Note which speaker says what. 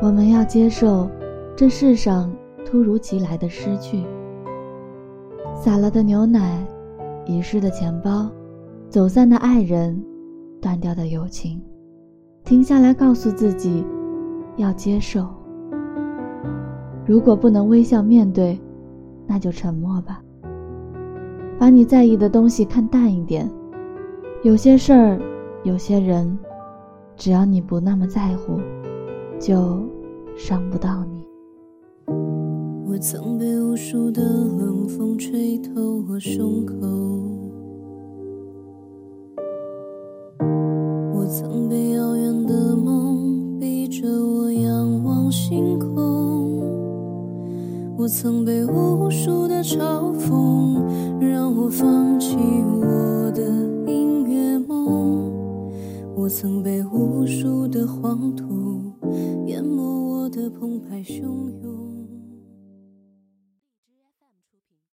Speaker 1: 我们要接受这世上突如其来的失去，洒了的牛奶，遗失的钱包，走散的爱人，断掉的友情。停下来，告诉自己，要接受。如果不能微笑面对，那就沉默吧。把你在意的东西看淡一点。有些事儿，有些人，只要你不那么在乎，就伤不到你。
Speaker 2: 我曾被无数的冷风吹透我胸口，我曾被遥远的梦逼着我仰望星空，我曾被无数的嘲讽我曾被无数的黄土淹没我的澎湃汹涌。